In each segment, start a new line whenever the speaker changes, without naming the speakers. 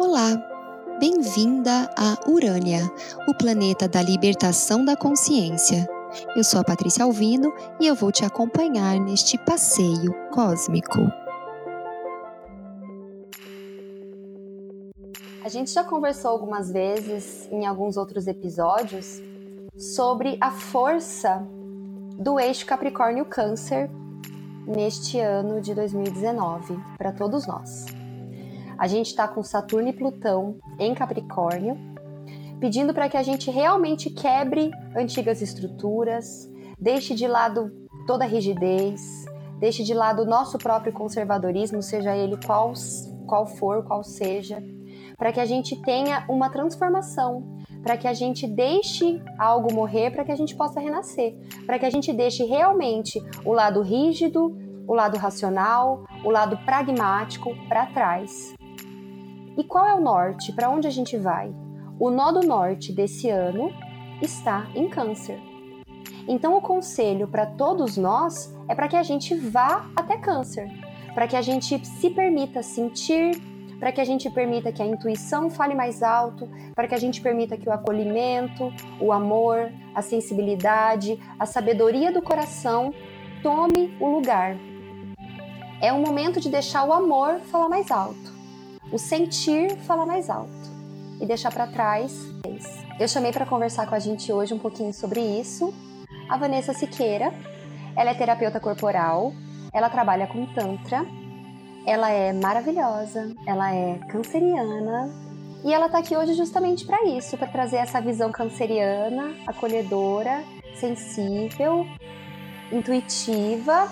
Olá, bem-vinda a Urânia, o planeta da libertação da consciência. Eu sou a Patrícia Alvino e eu vou te acompanhar neste passeio cósmico.
A gente já conversou algumas vezes em alguns outros episódios sobre a força do eixo Capricórnio-Câncer neste ano de 2019 para todos nós. A gente está com Saturno e Plutão em Capricórnio, pedindo para que a gente realmente quebre antigas estruturas, deixe de lado toda rigidez, deixe de lado o nosso próprio conservadorismo, seja ele qual, qual for, qual seja, para que a gente tenha uma transformação, para que a gente deixe algo morrer, para que a gente possa renascer, para que a gente deixe realmente o lado rígido, o lado racional, o lado pragmático para trás e qual é o norte? Para onde a gente vai? O nó do norte desse ano está em Câncer. Então, o conselho para todos nós é para que a gente vá até Câncer, para que a gente se permita sentir, para que a gente permita que a intuição fale mais alto, para que a gente permita que o acolhimento, o amor, a sensibilidade, a sabedoria do coração tome o lugar. É o momento de deixar o amor falar mais alto o sentir fala mais alto e deixar para trás. Eu chamei para conversar com a gente hoje um pouquinho sobre isso a Vanessa Siqueira. Ela é terapeuta corporal, ela trabalha com tantra, ela é maravilhosa, ela é canceriana e ela está aqui hoje justamente para isso, para trazer essa visão canceriana, acolhedora, sensível, intuitiva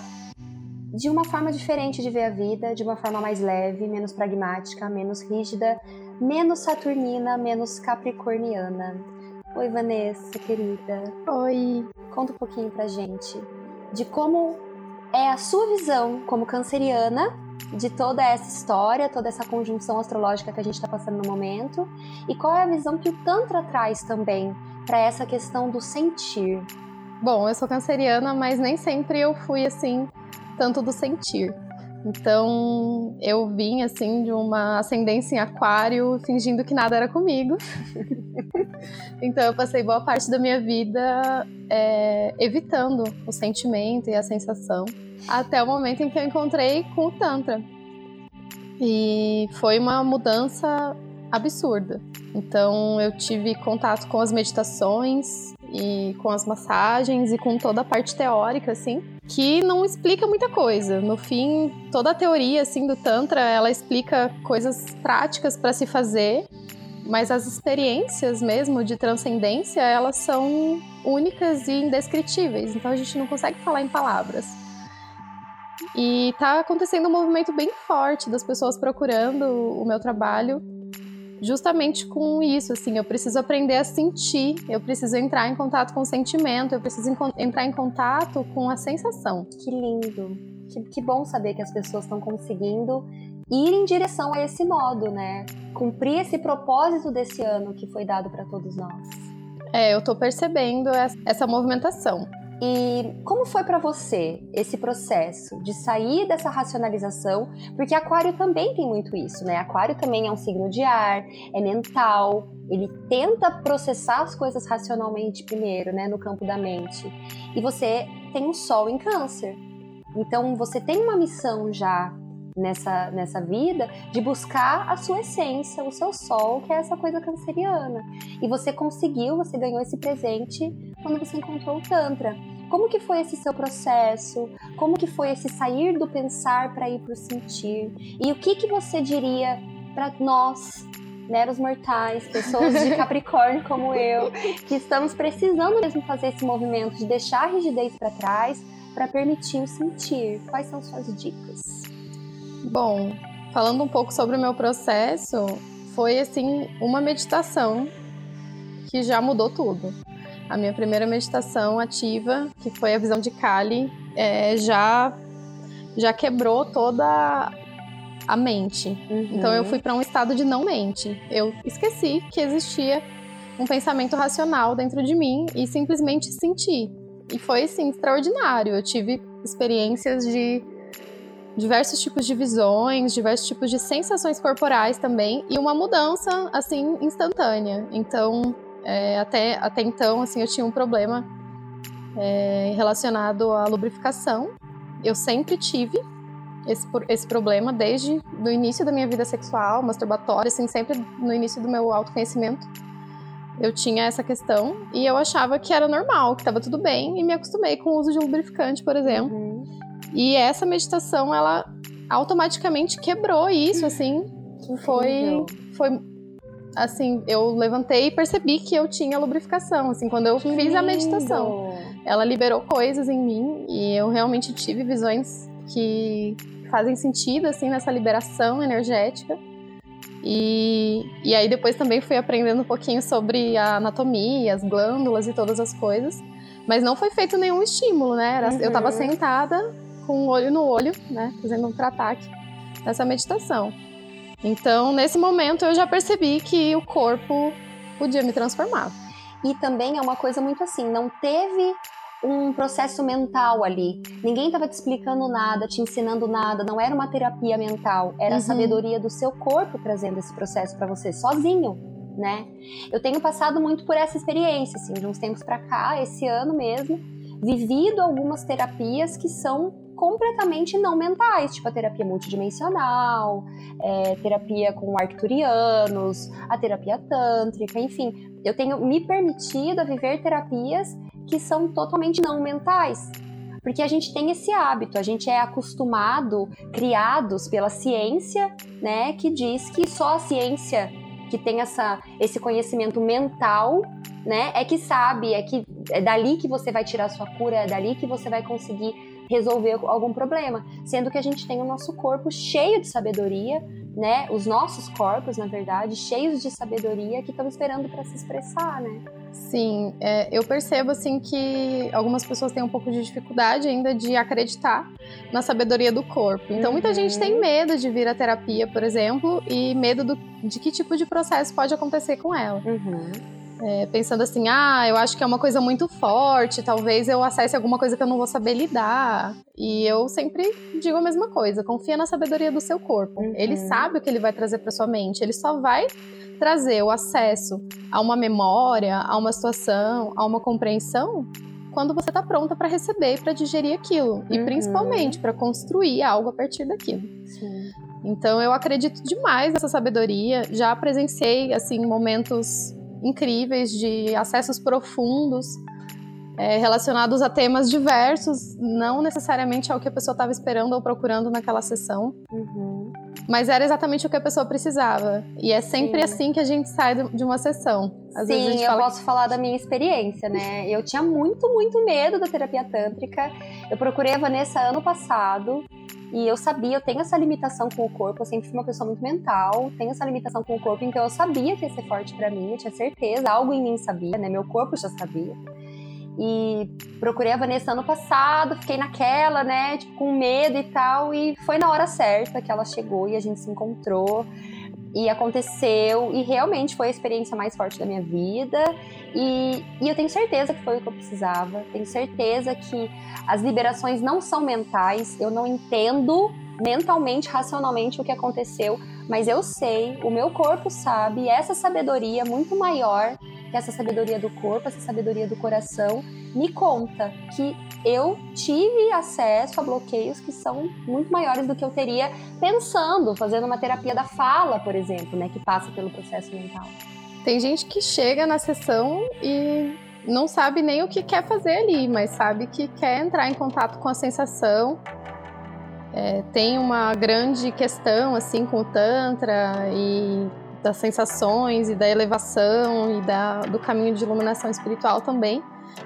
de uma forma diferente de ver a vida, de uma forma mais leve, menos pragmática, menos rígida, menos saturnina, menos capricorniana. Oi, Vanessa, querida.
Oi.
Conta um pouquinho pra gente de como é a sua visão como canceriana de toda essa história, toda essa conjunção astrológica que a gente está passando no momento e qual é a visão que o Tantra traz também para essa questão do sentir.
Bom, eu sou canceriana, mas nem sempre eu fui assim tanto do sentir. Então, eu vim assim de uma ascendência em aquário, fingindo que nada era comigo. então, eu passei boa parte da minha vida é, evitando o sentimento e a sensação, até o momento em que eu encontrei com o Tantra. E foi uma mudança absurda. Então, eu tive contato com as meditações, e com as massagens e com toda a parte teórica, assim, que não explica muita coisa. No fim, toda a teoria, assim, do Tantra, ela explica coisas práticas para se fazer, mas as experiências mesmo de transcendência, elas são únicas e indescritíveis, então a gente não consegue falar em palavras. E tá acontecendo um movimento bem forte das pessoas procurando o meu trabalho justamente com isso, assim, eu preciso aprender a sentir, eu preciso entrar em contato com o sentimento, eu preciso entrar em contato com a sensação.
Que lindo. Que, que bom saber que as pessoas estão conseguindo ir em direção a esse modo, né? Cumprir esse propósito desse ano que foi dado para todos nós.
É, eu tô percebendo essa movimentação.
E como foi para você esse processo de sair dessa racionalização? Porque Aquário também tem muito isso, né? Aquário também é um signo de ar, é mental, ele tenta processar as coisas racionalmente primeiro, né, no campo da mente. E você tem um sol em Câncer. Então você tem uma missão já nessa, nessa vida de buscar a sua essência, o seu sol, que é essa coisa canceriana. E você conseguiu, você ganhou esse presente quando você encontrou o Tantra. Como que foi esse seu processo? Como que foi esse sair do pensar para ir para o sentir? E o que que você diria para nós, meros mortais, pessoas de Capricórnio como eu, que estamos precisando mesmo fazer esse movimento de deixar a rigidez para trás para permitir o sentir? Quais são suas dicas?
Bom, falando um pouco sobre o meu processo, foi assim uma meditação que já mudou tudo. A minha primeira meditação ativa, que foi a visão de Kali, é, já já quebrou toda a mente. Uhum. Então eu fui para um estado de não mente. Eu esqueci que existia um pensamento racional dentro de mim e simplesmente senti. E foi assim extraordinário. Eu tive experiências de diversos tipos de visões, diversos tipos de sensações corporais também e uma mudança assim instantânea. Então, é, até, até então, assim, eu tinha um problema é, relacionado à lubrificação. Eu sempre tive esse, esse problema desde o início da minha vida sexual, masturbatória, assim, sempre no início do meu autoconhecimento. Eu tinha essa questão e eu achava que era normal, que estava tudo bem e me acostumei com o uso de lubrificante, por exemplo. Uhum. E essa meditação, ela automaticamente quebrou isso, assim. Foi, foi assim, eu levantei e percebi que eu tinha lubrificação, assim, quando eu que fiz lindo. a meditação. Ela liberou coisas em mim e eu realmente tive visões que fazem sentido, assim, nessa liberação energética. E, e aí depois também fui aprendendo um pouquinho sobre a anatomia, as glândulas e todas as coisas. Mas não foi feito nenhum estímulo, né? Era, uhum. Eu estava sentada com o olho no olho, né? Fazendo um trataque nessa meditação. Então, nesse momento, eu já percebi que o corpo podia me transformar.
E também é uma coisa muito assim, não teve um processo mental ali. Ninguém estava te explicando nada, te ensinando nada, não era uma terapia mental, era uhum. a sabedoria do seu corpo trazendo esse processo para você sozinho, né? Eu tenho passado muito por essa experiência, assim, de uns tempos para cá, esse ano mesmo, vivido algumas terapias que são completamente não mentais, tipo a terapia multidimensional, é, terapia com arcturianos, a terapia tântrica, enfim. Eu tenho me permitido a viver terapias que são totalmente não mentais. Porque a gente tem esse hábito, a gente é acostumado, criados pela ciência, né, que diz que só a ciência que tem essa, esse conhecimento mental, né, é que sabe, é que é dali que você vai tirar sua cura, é dali que você vai conseguir resolver algum problema, sendo que a gente tem o nosso corpo cheio de sabedoria, né? Os nossos corpos, na verdade, cheios de sabedoria que estão esperando para se expressar, né?
Sim, é, eu percebo assim que algumas pessoas têm um pouco de dificuldade ainda de acreditar na sabedoria do corpo. Então, uhum. muita gente tem medo de vir à terapia, por exemplo, e medo do, de que tipo de processo pode acontecer com ela. Uhum. É, pensando assim, ah, eu acho que é uma coisa muito forte, talvez eu acesse alguma coisa que eu não vou saber lidar. E eu sempre digo a mesma coisa: confia na sabedoria do seu corpo. Uhum. Ele sabe o que ele vai trazer para sua mente, ele só vai trazer o acesso a uma memória, a uma situação, a uma compreensão quando você está pronta para receber e para digerir aquilo. E uhum. principalmente para construir algo a partir daquilo. Sim. Então eu acredito demais nessa sabedoria. Já presenciei assim momentos incríveis, de acessos profundos, é, relacionados a temas diversos, não necessariamente ao que a pessoa estava esperando ou procurando naquela sessão. Uhum. Mas era exatamente o que a pessoa precisava. E é sempre Sim. assim que a gente sai de uma sessão.
Às Sim, eu posso que... falar da minha experiência, né? Eu tinha muito, muito medo da terapia tântrica. Eu procurei a Vanessa ano passado. E eu sabia, eu tenho essa limitação com o corpo, eu sempre fui uma pessoa muito mental, tenho essa limitação com o corpo, então eu sabia que ia ser forte para mim, eu tinha certeza, algo em mim sabia, né? Meu corpo já sabia. E procurei a Vanessa ano passado, fiquei naquela, né, tipo, com medo e tal, e foi na hora certa que ela chegou e a gente se encontrou e aconteceu e realmente foi a experiência mais forte da minha vida. E, e, eu tenho certeza que foi o que eu precisava. Tenho certeza que as liberações não são mentais. Eu não entendo mentalmente racionalmente o que aconteceu. Mas eu sei o meu corpo sabe e essa sabedoria muito maior que essa sabedoria do corpo essa sabedoria do coração me conta que eu tive acesso a bloqueios que são muito maiores do que eu teria pensando, fazendo uma terapia da fala, por exemplo, né, que passa pelo processo mental.
Tem gente que chega na sessão e não sabe nem o que quer fazer ali, mas sabe que quer entrar em contato com a sensação. É, tem uma grande questão assim com o tantra e das sensações e da elevação e da, do caminho de iluminação espiritual também.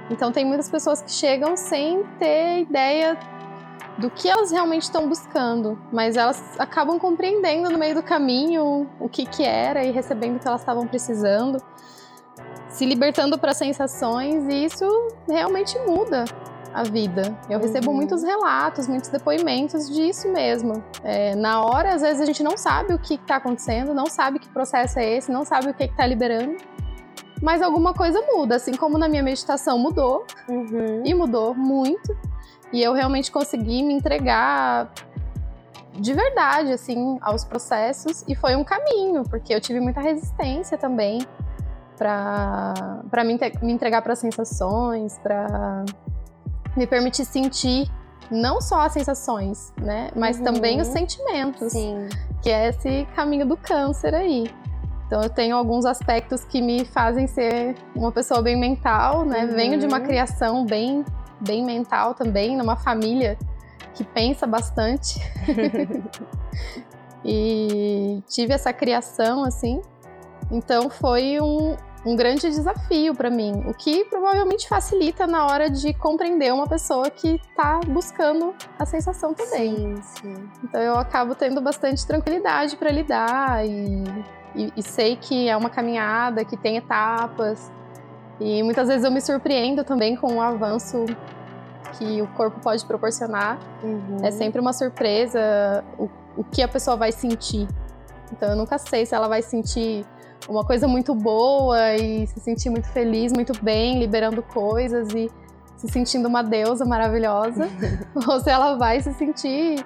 Então tem muitas pessoas que chegam sem ter ideia do que elas realmente estão buscando, mas elas acabam compreendendo no meio do caminho o que que era e recebendo o que elas estavam precisando, se libertando para sensações e isso realmente muda a vida. Eu uhum. recebo muitos relatos, muitos depoimentos disso mesmo. É, na hora, às vezes a gente não sabe o que está acontecendo, não sabe que processo é esse, não sabe o que está liberando mas alguma coisa muda, assim como na minha meditação mudou, uhum. e mudou muito, e eu realmente consegui me entregar de verdade, assim, aos processos. E foi um caminho, porque eu tive muita resistência também para me, me entregar para sensações, para me permitir sentir não só as sensações, né, mas uhum. também os sentimentos,
Sim.
que é esse caminho do câncer aí. Então eu tenho alguns aspectos que me fazem ser uma pessoa bem mental, né? Uhum. Venho de uma criação bem bem mental também, numa família que pensa bastante. e tive essa criação assim. Então foi um, um grande desafio para mim, o que provavelmente facilita na hora de compreender uma pessoa que está buscando a sensação também.
Sim, sim.
Então eu acabo tendo bastante tranquilidade para lidar e, e, e, sei que é uma caminhada, que tem etapas. E muitas vezes eu me surpreendo também com o avanço que o corpo pode proporcionar. Uhum. É sempre uma surpresa o, o que a pessoa vai sentir. Então eu nunca sei se ela vai sentir uma coisa muito boa e se sentir muito feliz, muito bem, liberando coisas e se sentindo uma deusa maravilhosa, ou se ela vai se sentir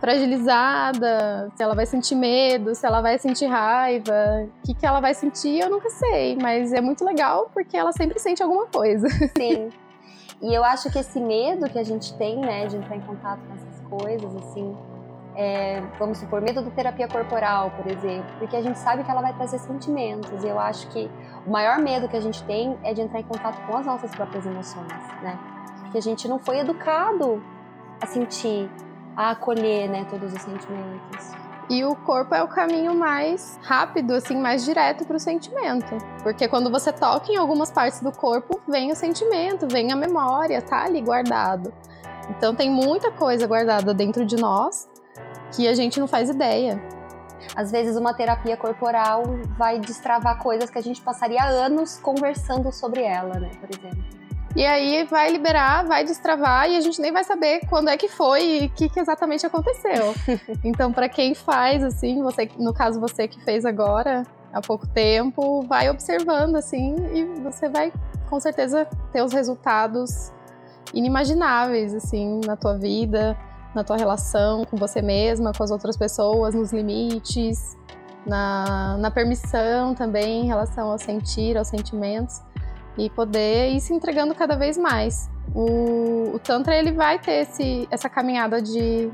fragilizada, se ela vai sentir medo, se ela vai sentir raiva, o que, que ela vai sentir, eu nunca sei, mas é muito legal porque ela sempre sente alguma coisa.
Sim. E eu acho que esse medo que a gente tem, né, de entrar em contato com essas coisas, assim, é, vamos supor, medo da terapia corporal, por exemplo, porque a gente sabe que ela vai trazer sentimentos. E eu acho que o maior medo que a gente tem é de entrar em contato com as nossas próprias emoções, né? Porque a gente não foi educado a sentir, a acolher, né, todos os sentimentos.
E o corpo é o caminho mais rápido, assim, mais direto para o sentimento. Porque quando você toca em algumas partes do corpo, vem o sentimento, vem a memória, tá ali guardado. Então tem muita coisa guardada dentro de nós que a gente não faz ideia.
Às vezes uma terapia corporal vai destravar coisas que a gente passaria anos conversando sobre ela, né, por exemplo.
E aí vai liberar, vai destravar e a gente nem vai saber quando é que foi e o que, que, exatamente aconteceu. então, para quem faz, assim, você, no caso você que fez agora, há pouco tempo, vai observando, assim, e você vai com certeza ter os resultados inimagináveis, assim, na tua vida na tua relação com você mesma, com as outras pessoas, nos limites, na, na permissão também em relação ao sentir, aos sentimentos e poder ir se entregando cada vez mais. O, o Tantra ele vai ter esse, essa caminhada de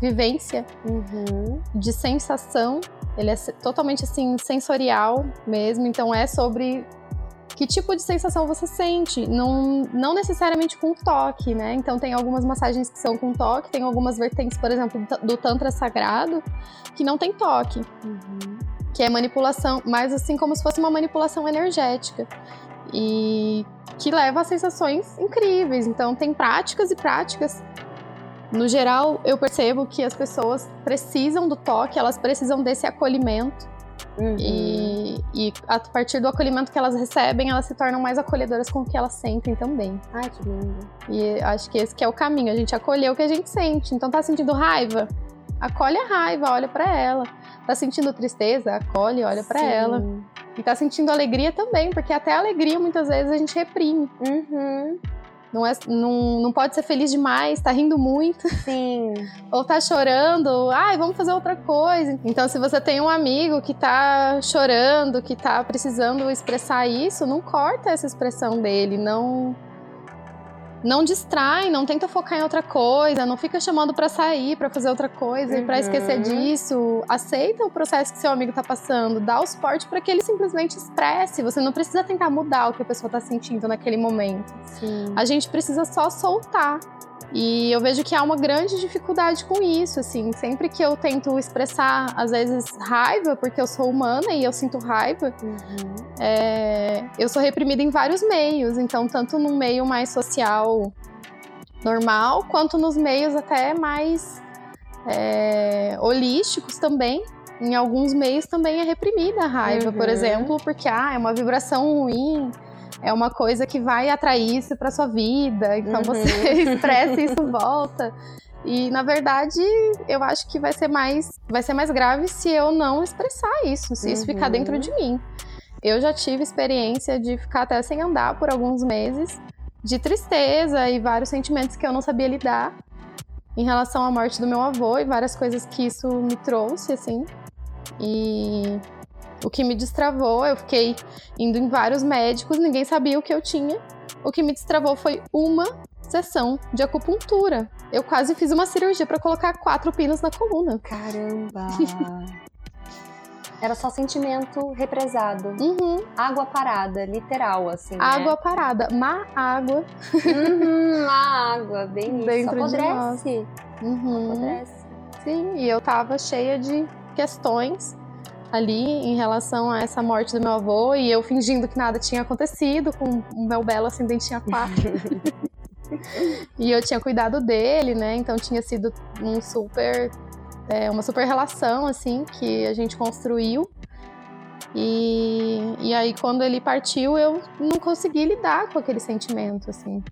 vivência,
uhum.
de sensação. Ele é totalmente assim sensorial mesmo, então é sobre que tipo de sensação você sente, não, não necessariamente com toque, né? Então tem algumas massagens que são com toque, tem algumas vertentes, por exemplo, do Tantra Sagrado, que não tem toque.
Uhum.
Que é manipulação, mas assim como se fosse uma manipulação energética. E que leva a sensações incríveis. Então tem práticas e práticas. No geral, eu percebo que as pessoas precisam do toque, elas precisam desse acolhimento
Uhum.
E, e, a partir do acolhimento que elas recebem, elas se tornam mais acolhedoras com o que elas sentem também.
Ai, que lindo.
E acho que esse que é o caminho, a gente acolher o que a gente sente. Então tá sentindo raiva? Acolhe a raiva, olha para ela. Tá sentindo tristeza? Acolhe, olha para ela. E tá sentindo alegria também, porque até a alegria muitas vezes a gente reprime.
Uhum.
Não, é, não, não pode ser feliz demais, tá rindo muito.
Sim.
Ou tá chorando, ai, vamos fazer outra coisa. Então, se você tem um amigo que tá chorando, que tá precisando expressar isso, não corta essa expressão dele, não não distrai, não tenta focar em outra coisa, não fica chamando para sair, para fazer outra coisa uhum. e para esquecer disso. Aceita o processo que seu amigo tá passando, dá o suporte para que ele simplesmente expresse. Você não precisa tentar mudar o que a pessoa tá sentindo naquele momento.
Sim.
A gente precisa só soltar. E eu vejo que há uma grande dificuldade com isso, assim. Sempre que eu tento expressar, às vezes, raiva, porque eu sou humana e eu sinto raiva,
uhum.
é, eu sou reprimida em vários meios. Então, tanto no meio mais social normal, quanto nos meios até mais é, holísticos também. Em alguns meios também é reprimida a raiva, uhum. por exemplo, porque ah, é uma vibração ruim é uma coisa que vai atrair isso para sua vida. Então uhum. você expressa e isso volta. E na verdade, eu acho que vai ser mais vai ser mais grave se eu não expressar isso, se uhum. isso ficar dentro uhum. de mim. Eu já tive experiência de ficar até sem andar por alguns meses, de tristeza e vários sentimentos que eu não sabia lidar. em relação à morte do meu avô e várias coisas que isso me trouxe, assim. E o que me destravou, eu fiquei indo em vários médicos, ninguém sabia o que eu tinha. O que me destravou foi uma sessão de acupuntura. Eu quase fiz uma cirurgia para colocar quatro pinos na coluna.
Caramba! Era só sentimento represado.
Uhum.
Água parada, literal, assim.
Água
né?
parada, má água.
Uhum, má água, bem
Dentro
isso.
de
Apodrece.
Uhum.
Apodrece.
Sim, e eu tava cheia de questões ali em relação a essa morte do meu avô e eu fingindo que nada tinha acontecido com o meu belo ascendente em aquário. e eu tinha cuidado dele, né? Então tinha sido um super é, uma super relação assim que a gente construiu. E, e aí quando ele partiu, eu não consegui lidar com aquele sentimento assim.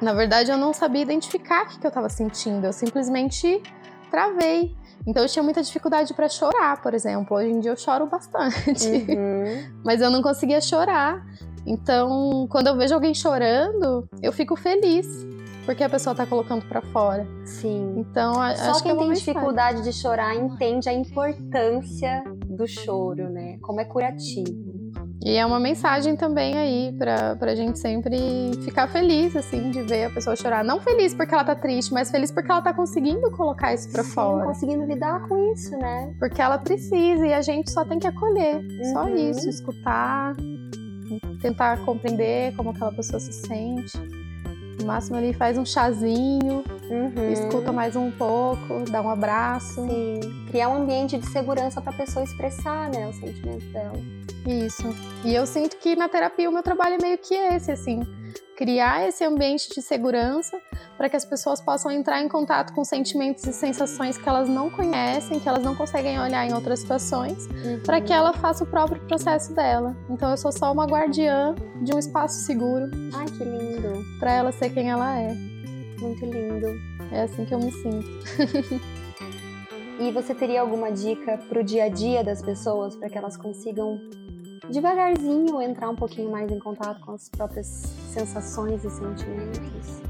Na verdade, eu não sabia identificar o que, que eu estava sentindo. Eu simplesmente travei. Então eu tinha muita dificuldade para chorar, por exemplo. Hoje em dia eu choro bastante,
Uhum.
mas eu não conseguia chorar. Então, quando eu vejo alguém chorando, eu fico feliz, porque a pessoa tá colocando para fora.
Sim.
Então,
Só
acho que
quem
é uma
tem dificuldade de chorar entende a importância do choro, né? Como é curativo.
E é uma mensagem também aí pra, pra gente sempre ficar feliz, assim, de ver a pessoa chorar. Não feliz porque ela tá triste, mas feliz porque ela tá conseguindo colocar isso pra
Sim,
fora.
conseguindo lidar com isso, né?
Porque ela precisa e a gente só tem que acolher. Só
Uhum.
isso, escutar, tentar compreender como aquela pessoa se sente. No máximo ali faz um chazinho,
Uhum.
escuta mais um pouco, dá um abraço.
Sim. Criar um ambiente de segurança pra pessoa expressar, né, o sentimento dela.
Isso. E eu sinto que na terapia o meu trabalho é meio que esse, assim. Criar esse ambiente de segurança para que as pessoas possam entrar em contato com sentimentos e sensações que elas não conhecem, que elas não conseguem olhar em outras situações, para que ela faça o próprio processo dela. Então eu sou só uma guardiã de um espaço seguro
Ai, que lindo.
para ela ser quem ela é.
Muito lindo.
É assim que eu me sinto.
E você teria alguma dica pro dia a dia das pessoas para que elas consigam devagarzinho entrar um pouquinho mais em contato com as próprias sensações e sentimentos?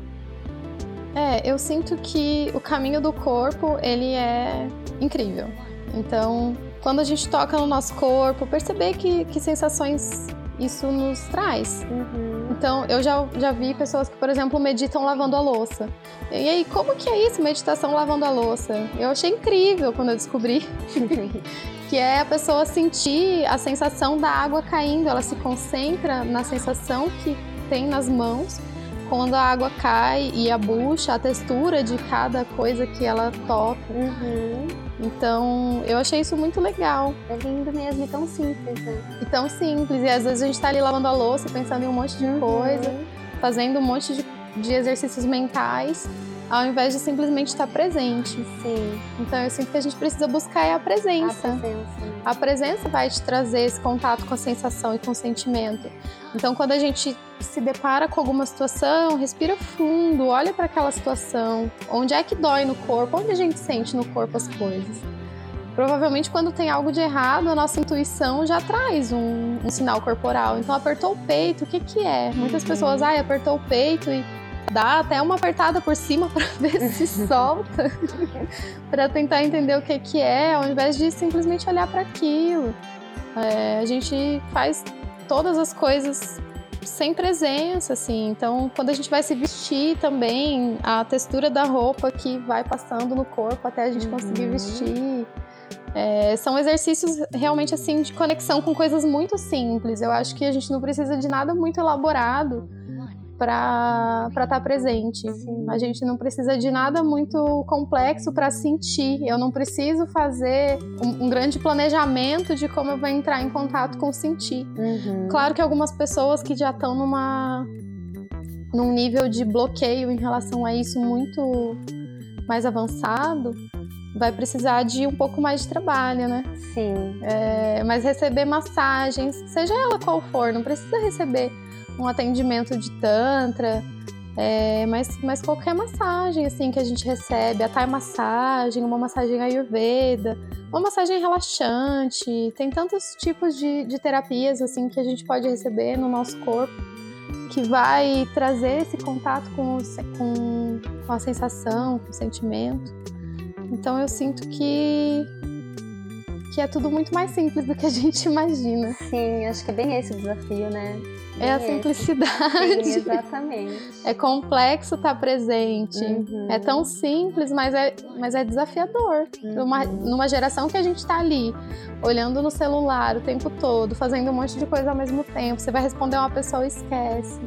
É, eu sinto que o caminho do corpo, ele é incrível. Então, quando a gente toca no nosso corpo, perceber que, que sensações isso nos traz.
Uhum.
Então, eu já, já vi pessoas que, por exemplo, meditam lavando a louça. E aí, como que é isso, meditação lavando a louça? Eu achei incrível quando eu descobri que é a pessoa sentir a sensação da água caindo, ela se concentra na sensação que tem nas mãos quando a água cai e a bucha, a textura de cada coisa que ela toca.
Uhum.
Então, eu achei isso muito legal.
É lindo mesmo e tão simples, né?
E tão simples. E às vezes a gente tá ali lavando a louça, pensando em um monte de coisa,
Uhum.
fazendo um monte de, de exercícios mentais, ao invés de simplesmente estar presente.
Sim,
Então, eu sinto que a gente precisa buscar é a
a
presença.
presença. né?
A presença vai te trazer esse contato com a sensação e com o sentimento. Então, quando a gente se depara com alguma situação, respira fundo, olha para aquela situação. Onde é que dói no corpo? Onde a gente sente no corpo as coisas? Provavelmente, quando tem algo de errado, a nossa intuição já traz um, um sinal corporal. Então, apertou o peito, o que, que é? Muitas pessoas, ai, apertou o peito e dá até uma apertada por cima para ver se solta, para tentar entender o que, que é, ao invés de simplesmente olhar para aquilo. É, a gente faz todas as coisas sem presença, assim. Então, quando a gente vai se vestir também, a textura da roupa que vai passando no corpo até a gente conseguir
Uhum.
vestir. É, são exercícios realmente assim de conexão com coisas muito simples. Eu acho que a gente não precisa de nada muito elaborado para estar presente.
Sim.
A gente não precisa de nada muito complexo para sentir. Eu não preciso fazer um, um grande planejamento de como eu vou entrar em contato com o sentir.
Uhum.
Claro que algumas pessoas que já estão numa num nível de bloqueio em relação a isso muito mais avançado, vai precisar de um pouco mais de trabalho, né?
Sim.
É, mas receber massagens, seja ela qual for, não precisa receber um atendimento de tantra, é, mas, mas qualquer massagem assim que a gente recebe, a Thai massagem, uma massagem ayurveda, uma massagem relaxante, tem tantos tipos de, de terapias assim que a gente pode receber no nosso corpo que vai trazer esse contato com, com, com a sensação, com o sentimento. Então eu sinto que que é tudo muito mais simples do que a gente imagina.
Sim, acho que é bem esse o desafio, né?
é a simplicidade.
Sim, exatamente.
É complexo estar tá presente. Uhum. É tão simples, mas é, mas é desafiador. Uhum. Numa, numa geração que a gente está ali, olhando no celular o tempo todo, fazendo um monte de coisa ao mesmo tempo. Você vai responder uma pessoa e esquece.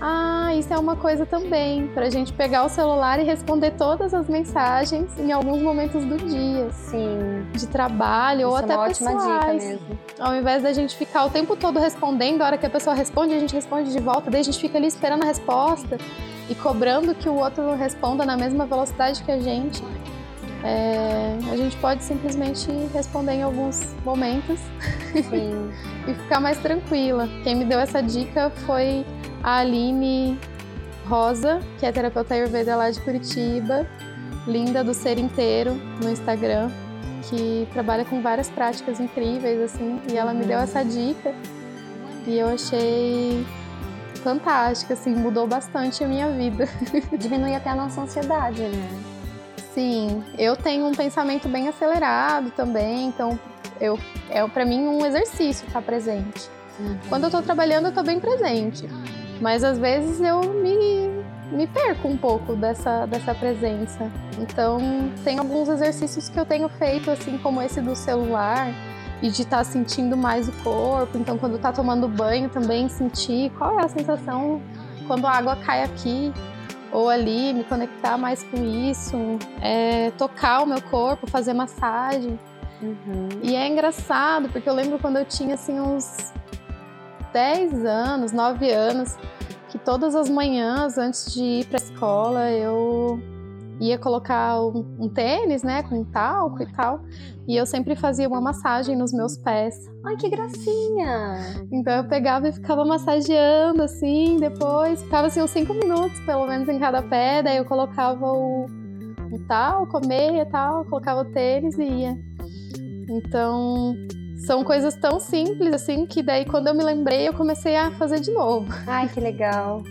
Ah, isso é uma coisa também, para a gente pegar o celular e responder todas as mensagens em alguns momentos do dia.
Sim.
De trabalho isso ou
é
até
uma
pessoais.
ótima dica mesmo.
Ao invés da gente ficar o tempo todo respondendo, a hora que a pessoa responde, a gente responde de volta, daí a gente fica ali esperando a resposta e cobrando que o outro responda na mesma velocidade que a gente. É, a gente pode simplesmente responder em alguns momentos e ficar mais tranquila. Quem me deu essa dica foi a Aline Rosa, que é terapeuta Ayurveda lá de Curitiba, linda do ser inteiro no Instagram, que trabalha com várias práticas incríveis assim, e ela me deu essa dica e eu achei fantástica, assim, mudou bastante a minha vida.
Diminui até a nossa ansiedade, né?
Sim, eu tenho um pensamento bem acelerado também, então eu é para mim um exercício estar presente. Uhum. Quando eu tô trabalhando, eu tô bem presente. Mas às vezes eu me, me perco um pouco dessa, dessa presença. Então, tem alguns exercícios que eu tenho feito, assim como esse do celular, e de estar tá sentindo mais o corpo. Então, quando tá tomando banho, também sentir qual é a sensação quando a água cai aqui ou ali, me conectar mais com isso, é, tocar o meu corpo, fazer massagem. Uhum. E é engraçado, porque eu lembro quando eu tinha assim uns 10 anos, 9 anos, que todas as manhãs, antes de ir para a escola, eu ia colocar um, um, tênis, né, com talco e tal, e eu sempre fazia uma massagem nos meus pés.
Ai, que gracinha!
Então eu pegava e ficava massageando, assim, depois, ficava assim uns 5 minutos, pelo menos, em cada pé, daí eu colocava o, o talco, a meia e tal, colocava o tênis e ia. Então, são coisas tão simples assim que daí quando eu me lembrei eu comecei a fazer de novo.
Ai, que legal.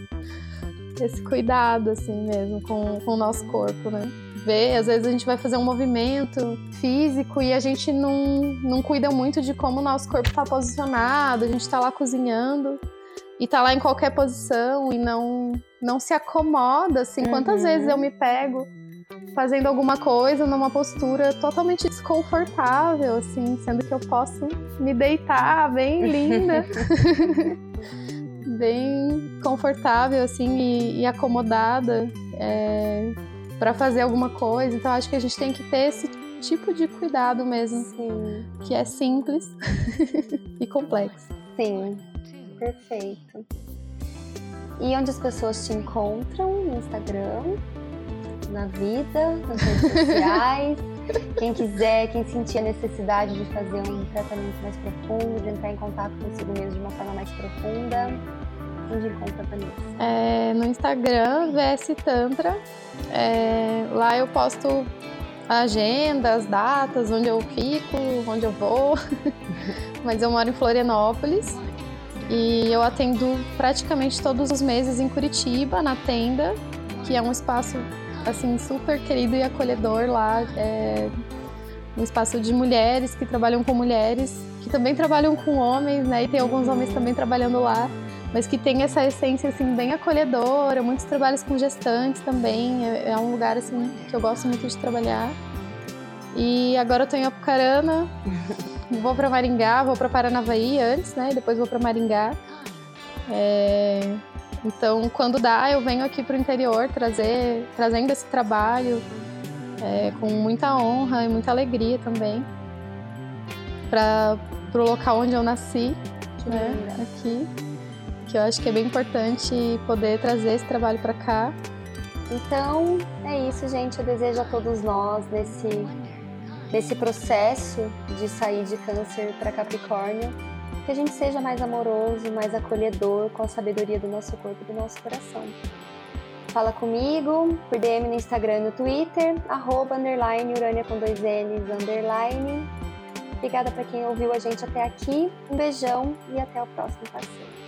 Esse cuidado assim mesmo com, com o nosso corpo, né? Ver, às vezes a gente vai fazer um movimento físico e a gente não, não cuida muito de como o nosso corpo está posicionado, a gente está lá cozinhando e tá lá em qualquer posição e não não se acomoda assim. Uhum. Quantas vezes eu me pego fazendo alguma coisa numa postura totalmente desconfortável, assim, sendo que eu posso me deitar bem linda, bem confortável, assim, e, e acomodada é, para fazer alguma coisa. Então, acho que a gente tem que ter esse tipo de cuidado mesmo,
Sim.
que é simples e complexo.
Sim, perfeito. E onde as pessoas te encontram no Instagram? na vida, nas redes sociais. quem quiser, quem sentir a necessidade de fazer um tratamento mais profundo, de entrar em contato consigo mesmo de uma forma mais profunda, onde encontra Vanessa?
É, no Instagram, VS Tantra. É, lá eu posto agendas, datas, onde eu fico, onde eu vou. Mas eu moro em Florianópolis. E eu atendo praticamente todos os meses em Curitiba, na tenda, que é um espaço assim, super querido e acolhedor lá. É um espaço de mulheres que trabalham com mulheres, que também trabalham com homens, né? E tem alguns homens também trabalhando lá, mas que tem essa essência, assim, bem acolhedora. Muitos trabalhos com gestantes também. É, é um lugar, assim, que eu gosto muito de trabalhar. E agora eu tô em Apucarana, vou para Maringá, vou para Paranavaí antes, né? Depois vou para Maringá. É... Então, quando dá, eu venho aqui para o interior trazer, trazendo esse trabalho é, com muita honra e muita alegria também para o local onde eu nasci, né, aqui, que eu acho que é bem importante poder trazer esse trabalho para cá.
Então, é isso, gente. Eu desejo a todos nós nesse nesse processo de sair de câncer para Capricórnio que a gente seja mais amoroso, mais acolhedor com a sabedoria do nosso corpo e do nosso coração. Fala comigo por DM no Instagram e no Twitter, arroba, underline, urânia com dois N's, underline. Obrigada para quem ouviu a gente até aqui. Um beijão e até o próximo passeio.